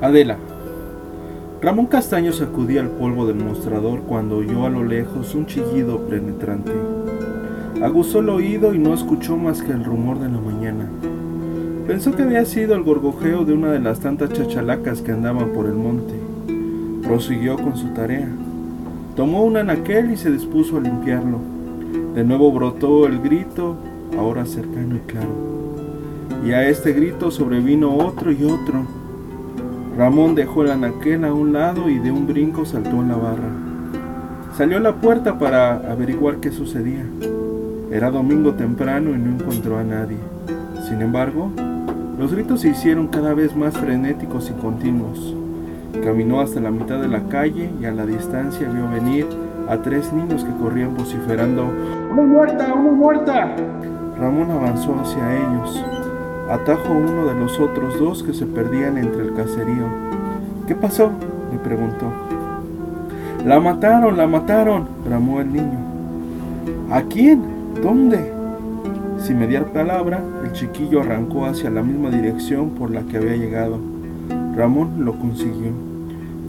Adela. Ramón Castaño sacudía el polvo del mostrador cuando oyó a lo lejos un chillido penetrante. Aguzó el oído y no escuchó más que el rumor de la mañana. Pensó que había sido el gorgojeo de una de las tantas chachalacas que andaban por el monte. Prosiguió con su tarea. Tomó un anaquel y se dispuso a limpiarlo. De nuevo brotó el grito, ahora cercano y claro. Y a este grito sobrevino otro y otro Ramón dejó el anaquel a un lado y de un brinco saltó en la barra. Salió a la puerta para averiguar qué sucedía. Era domingo temprano y no encontró a nadie. Sin embargo, los gritos se hicieron cada vez más frenéticos y continuos. Caminó hasta la mitad de la calle y a la distancia vio venir a tres niños que corrían vociferando ¡Una muerta! ¡Una muerta! Ramón avanzó hacia ellos atajo a uno de los otros dos que se perdían entre el caserío. ¿Qué pasó? le preguntó. La mataron, la mataron, bramó el niño. ¿A quién? ¿Dónde? Sin mediar palabra, el chiquillo arrancó hacia la misma dirección por la que había llegado. Ramón lo consiguió.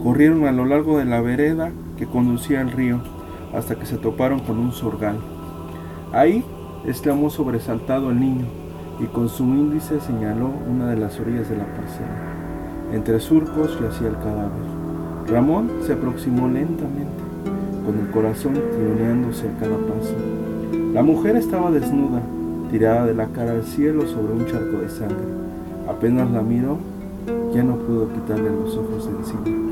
Corrieron a lo largo de la vereda que conducía al río hasta que se toparon con un sorgal. Ahí exclamó sobresaltado el niño y con su índice señaló una de las orillas de la parcela. Entre surcos yacía el cadáver. Ramón se aproximó lentamente, con el corazón tironeándose a cada paso. La mujer estaba desnuda, tirada de la cara al cielo sobre un charco de sangre. Apenas la miró, ya no pudo quitarle los ojos de encima.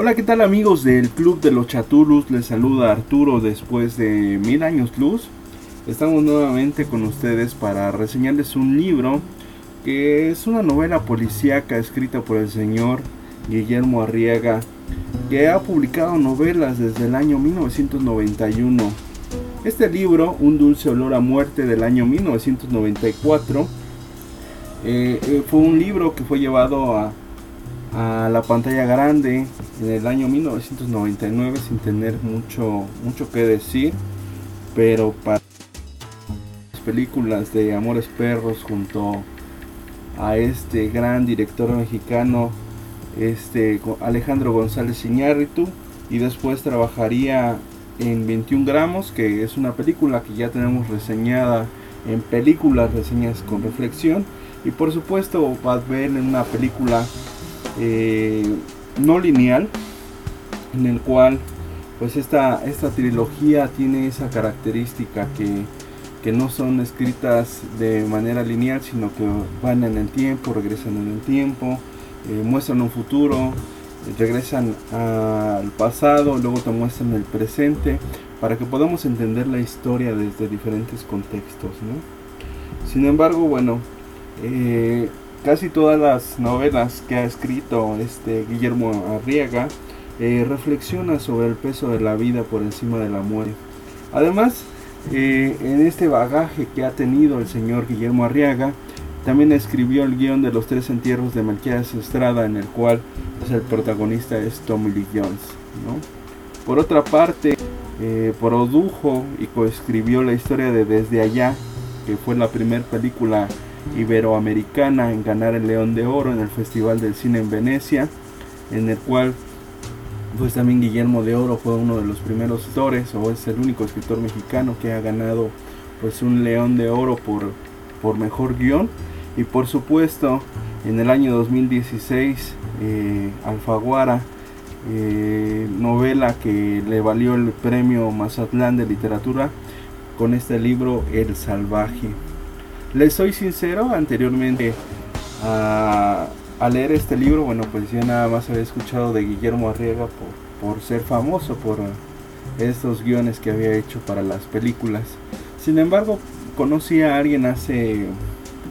Hola, ¿qué tal amigos del Club de los Chatulus? Les saluda Arturo después de mil años luz. Estamos nuevamente con ustedes para reseñarles un libro que es una novela policíaca escrita por el señor Guillermo Arriaga, que ha publicado novelas desde el año 1991. Este libro, Un dulce olor a muerte del año 1994, eh, eh, fue un libro que fue llevado a a la pantalla grande en el año 1999 sin tener mucho mucho que decir pero para las películas de Amores Perros junto a este gran director mexicano este Alejandro González Iñárritu y después trabajaría en 21 gramos que es una película que ya tenemos reseñada en películas reseñas con reflexión y por supuesto a ver en una película eh, no lineal, en el cual pues esta, esta trilogía tiene esa característica que, no son escritas de manera lineal, sino que van en el tiempo, regresan en el tiempo, eh, muestran un futuro, regresan al pasado, luego te muestran el presente, para que podamos entender la historia desde diferentes contextos. Sin embargo, bueno, eh, casi todas las novelas que ha escrito este Guillermo Arriaga eh, reflexiona sobre el peso de la vida por encima de la muerte. Además, eh, en este bagaje que ha tenido el señor Guillermo Arriaga, también escribió el guion de los tres entierros de Melquiades Estrada, en el cual pues, el protagonista es Tommy Lee Jones. Por otra parte, eh, produjo y coescribió la historia de Desde Allá, que fue la primera película iberoamericana en ganar el León de Oro en el Festival del Cine en Venecia, en el cual pues también Guillermo de Oro fue uno de los primeros escritores o es el único escritor mexicano que ha ganado pues un León de Oro por, por mejor guion. Y por supuesto en el año 2016 eh, Alfaguara eh, novela que le valió el premio Mazatlán de literatura con este libro El Salvaje les soy sincero, anteriormente a, leer este libro, bueno, pues ya nada más había escuchado de Guillermo Arriaga por, por ser famoso por estos guiones que había hecho para las películas. Sin embargo, conocí a alguien hace,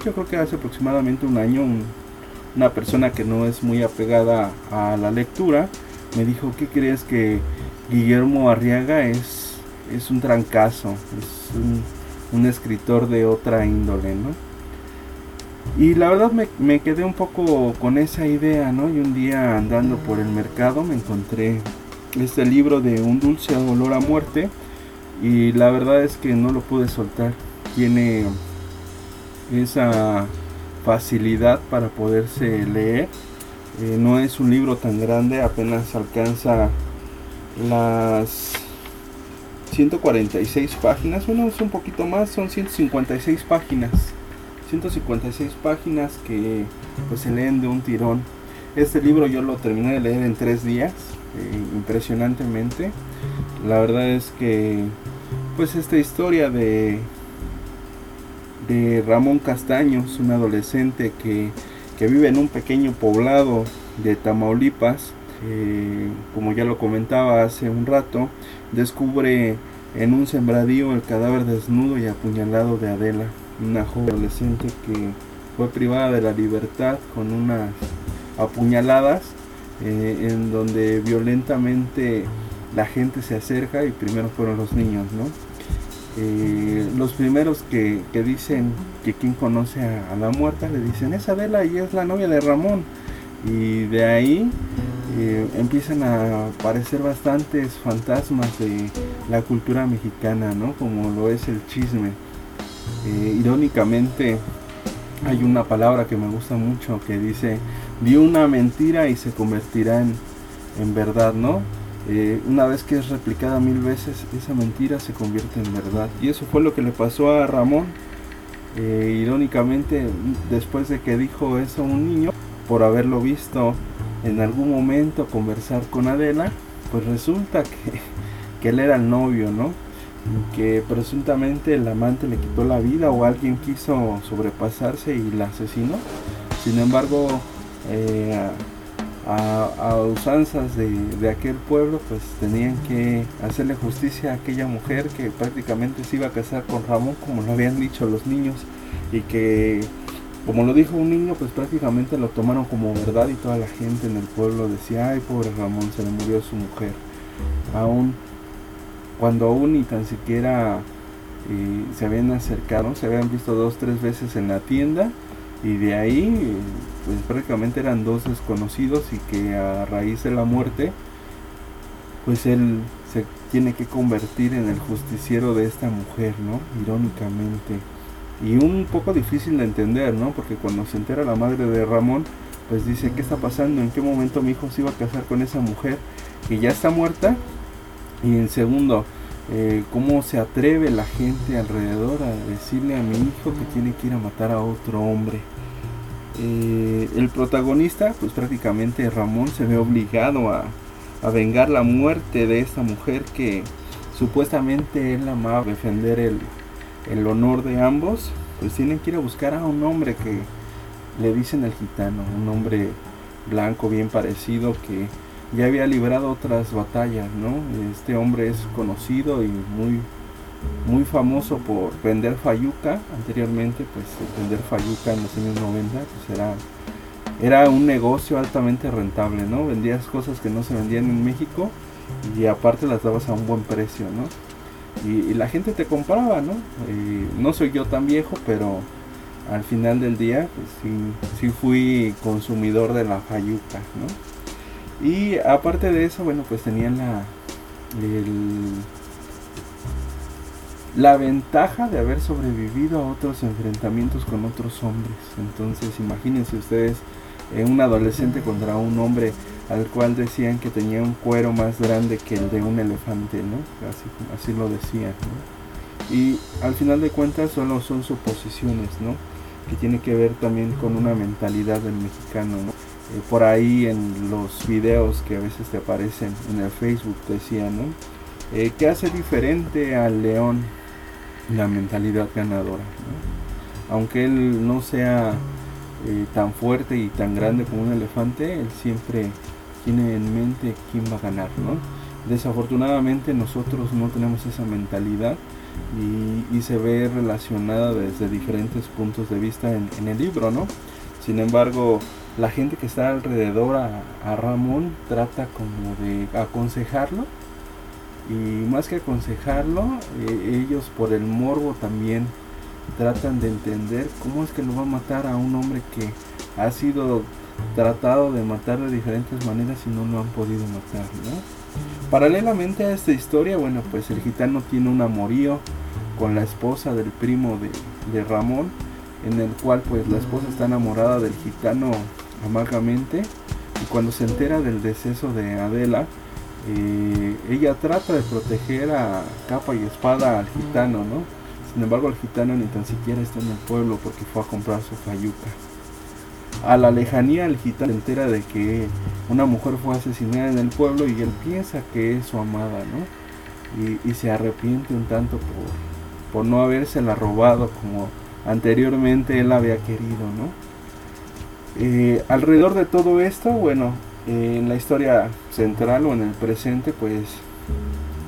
yo creo que hace aproximadamente un año, una persona que no es muy apegada a la lectura, me dijo, ¿qué crees que Guillermo Arriaga es es un trancazo, es un, un escritor de otra índole, ¿no? Y la verdad me, me, quedé un poco con esa idea, ¿no? Y un día andando por el mercado me encontré este libro de Un dulce olor a muerte y la verdad es que no lo pude soltar. Tiene esa facilidad para poderse leer. Eh, no es un libro tan grande, apenas alcanza las 146 páginas. Bueno, es un poquito más, son 156 páginas. 156 páginas que pues se leen de un tirón. Este libro yo lo terminé de leer en tres días, eh, impresionantemente. La verdad es que pues esta historia de de Ramón Castaños, un adolescente que, que vive en un pequeño poblado de Tamaulipas, eh, como ya lo comentaba hace un rato, descubre en un sembradío el cadáver desnudo y apuñalado de Adela, una joven adolescente que fue privada de la libertad con unas apuñaladas eh, en donde violentamente la gente se acerca y primero fueron los niños, ¿no? Eh, los primeros que, dicen que quien conoce a, la muerta le dicen es Adela y es la novia de Ramón y de ahí eh, empiezan a aparecer bastantes fantasmas de la cultura mexicana, ¿no? Como lo es el chisme. Eh, irónicamente hay una palabra que me gusta mucho que dice di una mentira y se convertirá en, en verdad, ¿no? Eh, una vez que es replicada mil veces, esa mentira se convierte en verdad. Y eso fue lo que le pasó a Ramón. Irónicamente, después de que dijo eso a un niño, por haberlo visto en algún momento conversar con Adela, pues resulta que, que él era el novio, ¿no? Que presuntamente el amante le quitó la vida o alguien quiso sobrepasarse y la asesinó. Sin embargo, eh, a, usanzas de, aquel pueblo, pues tenían que hacerle justicia a aquella mujer que prácticamente se iba a casar con Ramón, como lo habían dicho los niños, y que, como lo dijo un niño, pues prácticamente lo tomaron como verdad y toda la gente en el pueblo decía, ay, pobre Ramón, se le murió su mujer. Aún, cuando aún ni tan siquiera eh, se habían acercado, se habían visto dos, tres veces en la tienda, y de ahí pues prácticamente eran dos desconocidos y que a raíz de la muerte pues él se tiene que convertir en el justiciero de esta mujer, ¿no? Irónicamente. Y un poco difícil de entender, ¿no? Porque cuando se entera la madre de Ramón, pues dice, ¿qué está pasando? ¿En qué momento mi hijo se iba a casar con esa mujer que ya está muerta? Y en segundo, eh, ¿cómo se atreve la gente alrededor a decirle a mi hijo que tiene que ir a matar a otro hombre? Eh, el protagonista, pues prácticamente Ramón se ve obligado a, vengar la muerte de esta mujer que supuestamente él amaba defender el, el honor de ambos, pues tienen que ir a buscar a un hombre que le dicen el gitano, un hombre blanco bien parecido que ya había librado otras batallas, ¿no? Este hombre es conocido y muy muy famoso por vender fayuca. Anteriormente, pues vender fayuca en los años 90 pues era, era un negocio altamente rentable, ¿no? Vendías cosas que no se vendían en México y aparte las dabas a un buen precio, ¿no? Y, la gente te compraba, ¿no? no soy yo tan viejo, pero al final del día, pues sí, sí fui consumidor de la fayuca, ¿no? Y aparte de eso, bueno, pues tenían la, el, la ventaja de haber sobrevivido a otros enfrentamientos con otros hombres. Entonces imagínense ustedes eh, un adolescente contra un hombre al cual decían que tenía un cuero más grande que el de un elefante, ¿no? Así, lo decían, Y al final de cuentas solo son suposiciones, ¿no? Que tiene que ver también con una mentalidad del mexicano, ¿no? Eh, por ahí en los videos que a veces te aparecen en el Facebook decían, ¿no? Eh, ¿Qué hace diferente al león la mentalidad ganadora. Aunque él no sea eh, tan fuerte y tan grande como un elefante, él siempre tiene en mente quién va a ganar. ¿no? Desafortunadamente nosotros no tenemos esa mentalidad y, se ve relacionada desde diferentes puntos de vista en, el libro. ¿no? Sin embargo, la gente que está alrededor a, Ramón trata como de aconsejarlo y más que aconsejarlo, eh, ellos por el morbo también tratan de entender cómo es que lo va a matar a un hombre que ha sido tratado de matar de diferentes maneras y no lo han podido matar, Paralelamente a esta historia, bueno, pues el gitano tiene un amorío con la esposa del primo de, Ramón, en el cual pues la esposa está enamorada del gitano amargamente y cuando se entera del deceso de Adela, eh, ella trata de proteger a capa y espada al gitano, ¿no? Sin embargo, el gitano ni tan siquiera está en el pueblo porque fue a comprar su fayuca. A la lejanía, el gitano se entera de que una mujer fue asesinada en el pueblo y él piensa que es su amada, ¿no? Y, se arrepiente un tanto por, por no habérsela robado como anteriormente él había querido, ¿no? Eh, alrededor de todo esto, bueno, en la historia central o en el presente, pues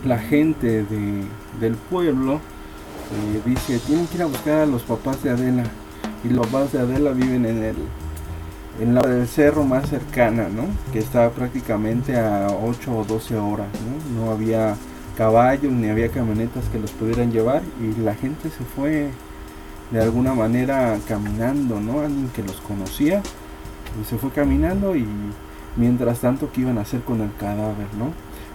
la gente de, del pueblo eh, dice, tienen que ir a buscar a los papás de Adela. Y los papás de Adela viven en el en la del cerro más cercana, ¿no? Que estaba prácticamente a 8 o 12 horas, ¿no? No había caballos ni había camionetas que los pudieran llevar y la gente se fue de alguna manera caminando, ¿no? Alguien que los conocía y se fue caminando y mientras tanto qué iban a hacer con el cadáver, ¿no?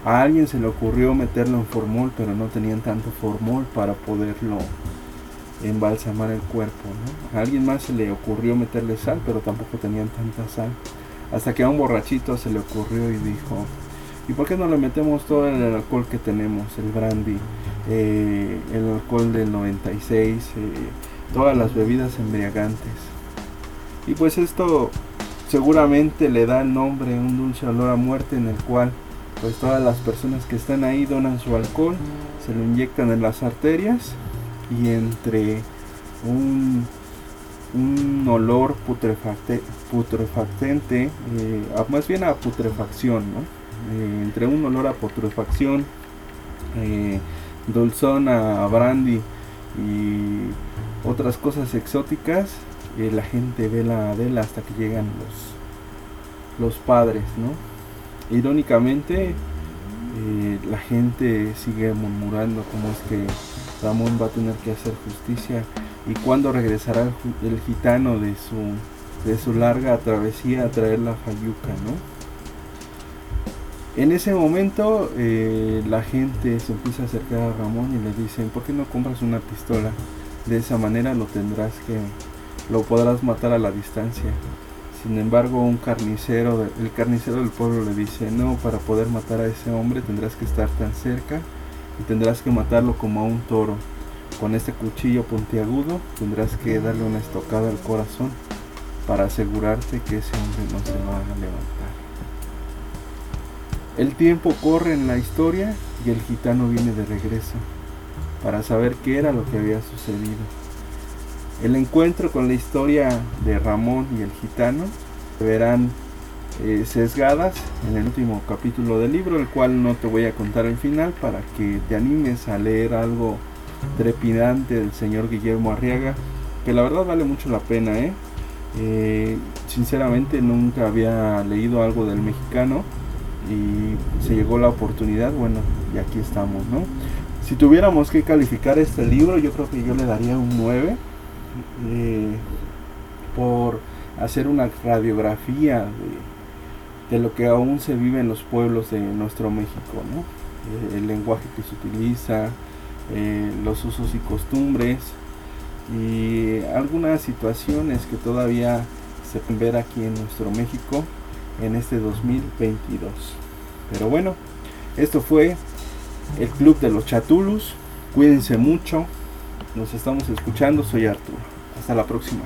A alguien se le ocurrió meterlo en formol, pero no tenían tanto formol para poderlo embalsamar el cuerpo. A alguien más se le ocurrió meterle sal, pero tampoco tenían tanta sal. Hasta que a un borrachito se le ocurrió y dijo, ¿y por qué no le metemos todo el alcohol que tenemos? El brandy, eh, el alcohol del 96, eh, todas las bebidas embriagantes. Y pues esto seguramente le da el nombre un dulce olor a muerte en el cual pues todas las personas que están ahí donan su alcohol, se lo inyectan en las arterias y entre un, un olor putrefacte, putrefactente, eh, más bien a putrefacción, eh, entre un olor a putrefacción, eh, dulzón a brandy y otras cosas exóticas, la gente ve la Adela hasta que llegan los, los padres, ¿no? Irónicamente, eh, la gente sigue murmurando cómo es que Ramón va a tener que hacer justicia y cuándo regresará el, gitano de su, de su larga travesía a traer la fayuca, ¿no? En ese momento eh, la gente se empieza a acercar a Ramón y le dicen, ¿por qué no compras una pistola? De esa manera lo tendrás que lo podrás matar a la distancia. Sin embargo, un carnicero, el carnicero del pueblo le dice, no, para poder matar a ese hombre tendrás que estar tan cerca y tendrás que matarlo como a un toro. Con este cuchillo puntiagudo tendrás que darle una estocada al corazón para asegurarte que ese hombre no se va a levantar. El tiempo corre en la historia y el gitano viene de regreso para saber qué era lo que había sucedido. El encuentro con la historia de Ramón y el gitano se verán eh, sesgadas en el último capítulo del libro, el cual no te voy a contar el final para que te animes a leer algo trepidante del señor Guillermo Arriaga, que la verdad vale mucho la pena, ¿eh? Eh, sinceramente nunca había leído algo del mexicano y se llegó la oportunidad, bueno, y aquí estamos, ¿no? Si tuviéramos que calificar este libro, yo creo que yo le daría un 9 eh, por hacer una radiografía de, lo que aún se vive en los pueblos de nuestro México, eh, el lenguaje que se utiliza, eh, los usos y costumbres y algunas situaciones que todavía se pueden ver aquí en nuestro México en este 2022. Pero bueno, esto fue el Club de los Chatulus. Cuídense mucho. Nos estamos escuchando. Soy Arturo. Hasta la próxima.